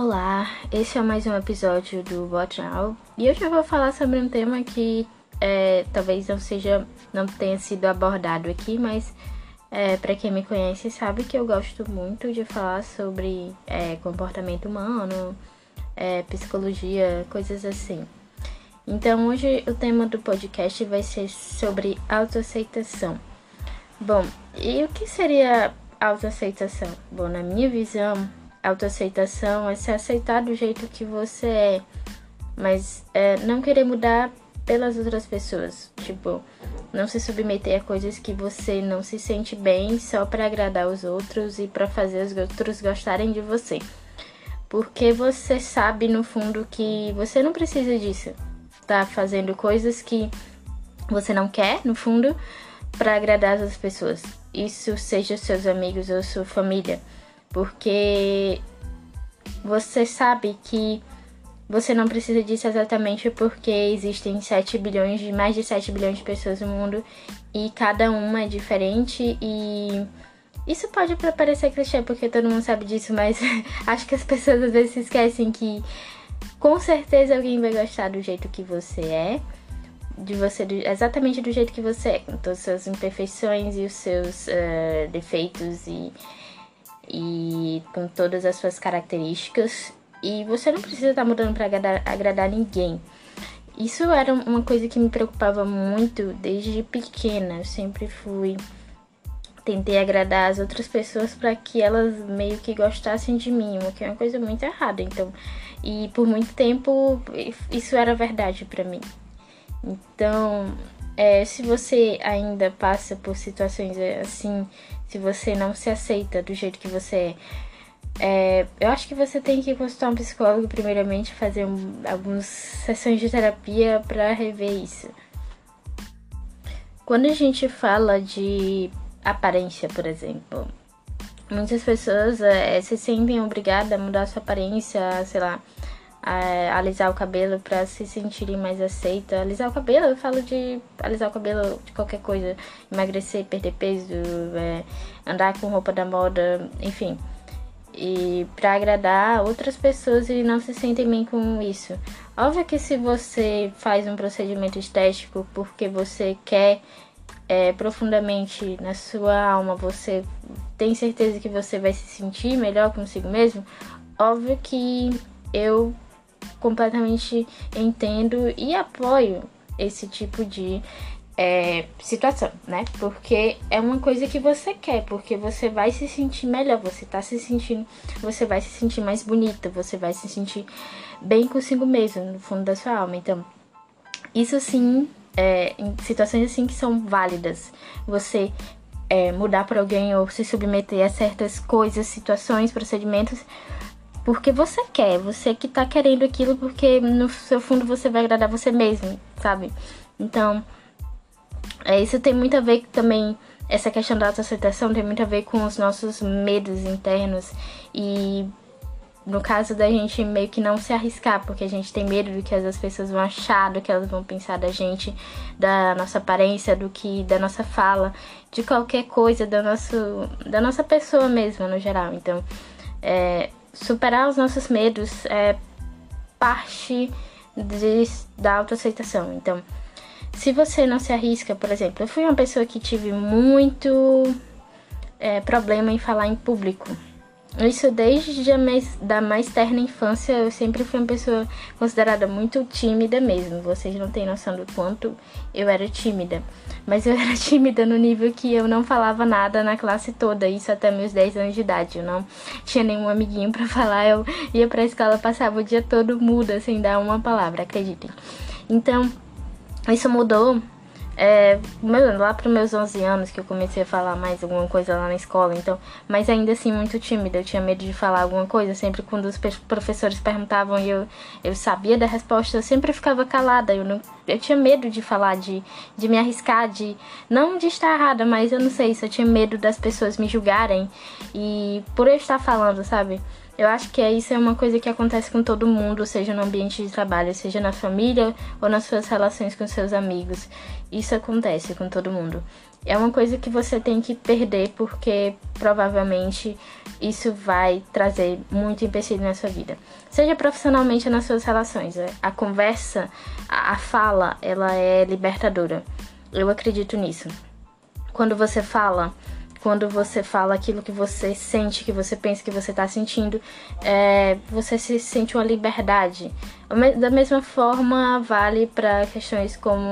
Olá, esse é mais um episódio do Botnal e hoje eu vou falar sobre um tema que é, talvez não seja, não tenha sido abordado aqui, mas é, para quem me conhece sabe que eu gosto muito de falar sobre é, comportamento humano, é, psicologia, coisas assim. Então hoje o tema do podcast vai ser sobre autoaceitação. Bom, e o que seria autoaceitação? Bom, na minha visão, autoaceitação é se aceitar do jeito que você é, mas é, não querer mudar pelas outras pessoas. Tipo, não se submeter a coisas que você não se sente bem só para agradar os outros e para fazer os outros gostarem de você. Porque você sabe no fundo que você não precisa disso. Tá fazendo coisas que você não quer, no fundo, para agradar as pessoas. Isso seja seus amigos ou sua família. Porque você sabe que você não precisa disso exatamente porque existem 7 bilhões de mais de 7 bilhões de pessoas no mundo e cada uma é diferente e isso pode parecer clichê porque todo mundo sabe disso, mas acho que as pessoas às vezes esquecem que com certeza alguém vai gostar do jeito que você é, de você do, exatamente do jeito que você é, com todas as suas imperfeições e os seus uh, defeitos e, e com todas as suas características e você não precisa estar tá mudando para agradar, agradar ninguém. Isso era uma coisa que me preocupava muito desde pequena. Eu sempre fui tentei agradar as outras pessoas para que elas meio que gostassem de mim, o que é uma coisa muito errada. Então, e por muito tempo isso era verdade para mim. Então, é, se você ainda passa por situações assim, se você não se aceita do jeito que você é, é, eu acho que você tem que consultar um psicólogo primeiramente, fazer um, algumas sessões de terapia para rever isso. Quando a gente fala de aparência, por exemplo, muitas pessoas é, se sentem obrigadas a mudar sua aparência, sei lá, a alisar o cabelo para se sentirem mais aceitas. Alisar o cabelo, eu falo de alisar o cabelo de qualquer coisa, emagrecer, perder peso, é, andar com roupa da moda, enfim e para agradar outras pessoas e não se sentem bem com isso. Óbvio que se você faz um procedimento estético porque você quer é, profundamente na sua alma, você tem certeza que você vai se sentir melhor consigo mesmo, óbvio que eu completamente entendo e apoio esse tipo de é, situação, né? Porque é uma coisa que você quer, porque você vai se sentir melhor, você tá se sentindo, você vai se sentir mais bonita, você vai se sentir bem consigo mesmo, no fundo da sua alma. Então, isso sim, é, em situações assim que são válidas, você é, mudar para alguém ou se submeter a certas coisas, situações, procedimentos, porque você quer, você que tá querendo aquilo porque no seu fundo você vai agradar você mesmo, sabe? Então, é, isso tem muito a ver também, essa questão da autoaceitação tem muito a ver com os nossos medos internos e no caso da gente meio que não se arriscar, porque a gente tem medo do que as pessoas vão achar, do que elas vão pensar da gente, da nossa aparência, do que da nossa fala, de qualquer coisa da nosso da nossa pessoa mesmo no geral. Então, é, superar os nossos medos é parte de, da autoaceitação. Então, se você não se arrisca, por exemplo, eu fui uma pessoa que tive muito é, problema em falar em público. Isso desde a mais, da mais terna infância, eu sempre fui uma pessoa considerada muito tímida mesmo. Vocês não têm noção do quanto eu era tímida. Mas eu era tímida no nível que eu não falava nada na classe toda, isso até meus 10 anos de idade. Eu não tinha nenhum amiguinho para falar, eu ia pra escola, passava o dia todo muda, sem dar uma palavra, acreditem. Então, isso mudou é, lá para meus 11 anos que eu comecei a falar mais alguma coisa lá na escola, então, mas ainda assim muito tímida, eu tinha medo de falar alguma coisa, sempre quando os professores perguntavam e eu, eu sabia da resposta, eu sempre ficava calada, eu, não, eu tinha medo de falar, de, de me arriscar, de, não de estar errada, mas eu não sei, se eu tinha medo das pessoas me julgarem e por eu estar falando, sabe? Eu acho que isso é uma coisa que acontece com todo mundo, seja no ambiente de trabalho, seja na família ou nas suas relações com seus amigos. Isso acontece com todo mundo. É uma coisa que você tem que perder porque provavelmente isso vai trazer muito empecilho na sua vida. Seja profissionalmente ou nas suas relações. Né? A conversa, a fala, ela é libertadora. Eu acredito nisso. Quando você fala, quando você fala aquilo que você sente, que você pensa que você está sentindo, é, você se sente uma liberdade. Da mesma forma, vale para questões como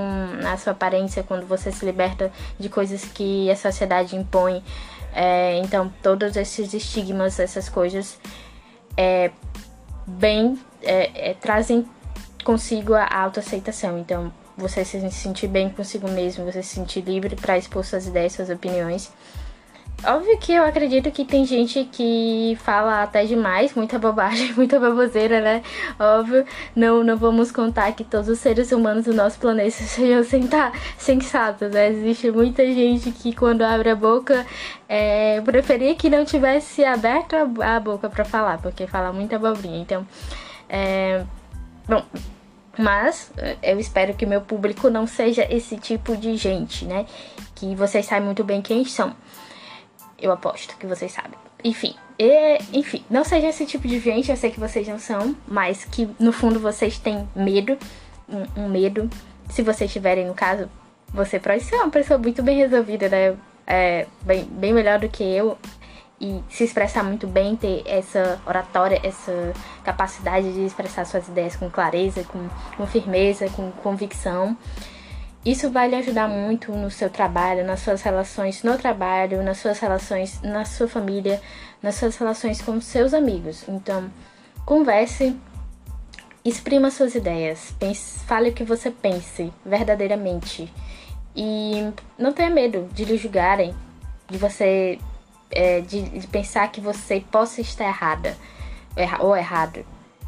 a sua aparência, quando você se liberta de coisas que a sociedade impõe. É, então, todos esses estigmas, essas coisas, é, bem é, é, trazem consigo a autoaceitação. Então, você se sentir bem consigo mesmo, você se sentir livre para expor suas ideias, suas opiniões. Óbvio que eu acredito que tem gente que fala até demais, muita bobagem, muita baboseira, né? Óbvio, não, não vamos contar que todos os seres humanos do nosso planeta sejam sensatos, né? Existe muita gente que quando abre a boca é, preferia que não tivesse aberto a, boca para falar, porque fala muita abobrinha. Então, é, bom, mas eu espero que meu público não seja esse tipo de gente, né? Que vocês sabem muito bem quem são. Eu aposto que vocês sabem. Enfim, e, enfim, não seja esse tipo de gente, eu sei que vocês não são, mas que no fundo vocês têm medo, um, um medo. Se vocês tiverem, no caso, você pode ser uma pessoa muito bem resolvida, né? É, bem, bem melhor do que eu e se expressar muito bem, ter essa oratória, essa capacidade de expressar suas ideias com clareza, com, com firmeza, com convicção. Isso vai lhe ajudar muito no seu trabalho, nas suas relações no trabalho, nas suas relações na sua família, nas suas relações com seus amigos. Então, converse, exprima suas ideias, pense, fale o que você pense verdadeiramente. E não tenha medo de lhe julgarem, de você é, de, de, pensar que você possa estar errada ou errado.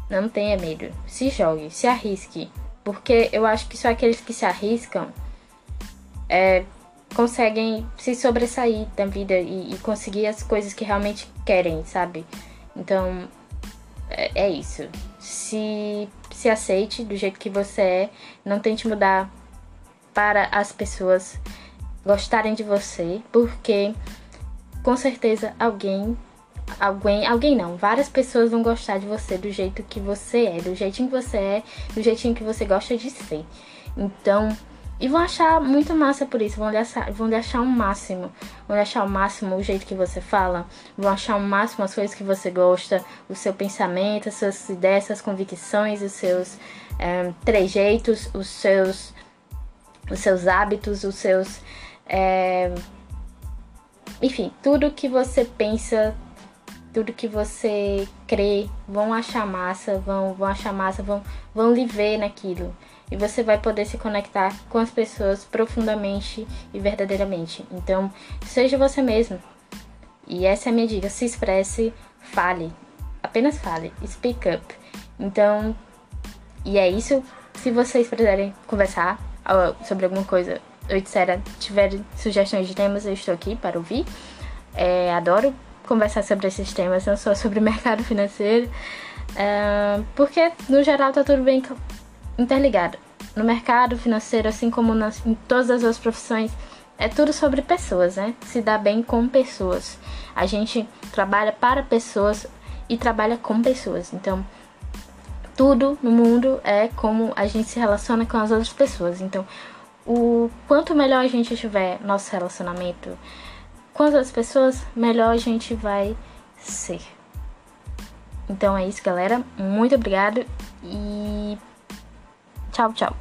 Não tenha medo. Se jogue, se arrisque. Porque eu acho que só aqueles que se arriscam é, conseguem se sobressair da vida e, e, conseguir as coisas que realmente querem, sabe? Então, é, é isso. Se, se aceite do jeito que você é. Não tente mudar para as pessoas gostarem de você, porque com certeza alguém alguém, alguém não, várias pessoas vão gostar de você do jeito que você é, do jeitinho que você é, do jeitinho que você gosta de ser. Então, e vão achar muito massa por isso, vão lhe achar, vão lhe achar um máximo, vão lhe achar o máximo o jeito que você fala, vão achar o máximo as coisas que você gosta, o seu pensamento, as suas ideias, suas convicções, os seus é, trejeitos, os seus, os seus hábitos, os seus. É, enfim, tudo que você pensa tudo que você crê, vão achar massa, vão, vão achar massa, vão, vão lhe ver naquilo. E você vai poder se conectar com as pessoas profundamente e verdadeiramente. Então, seja você mesmo. E essa é a minha dica: se expresse, fale. Apenas fale. Speak up. Então, e é isso. Se vocês precisarem conversar sobre alguma coisa, ou etc., tiverem sugestões de temas, eu estou aqui para ouvir. É, adoro conversar sobre esses temas, não só sobre mercado financeiro, é, porque no geral tá tudo bem interligado. No mercado financeiro, assim como nas, em todas as outras profissões, é tudo sobre pessoas, né? Se dá bem com pessoas. A gente trabalha para pessoas e trabalha com pessoas. Então, tudo no mundo é como a gente se relaciona com as outras pessoas. Então, o quanto melhor a gente tiver nosso relacionamento, quantas pessoas, melhor a gente vai ser. Então é isso, galera. Muito obrigado e tchau, tchau.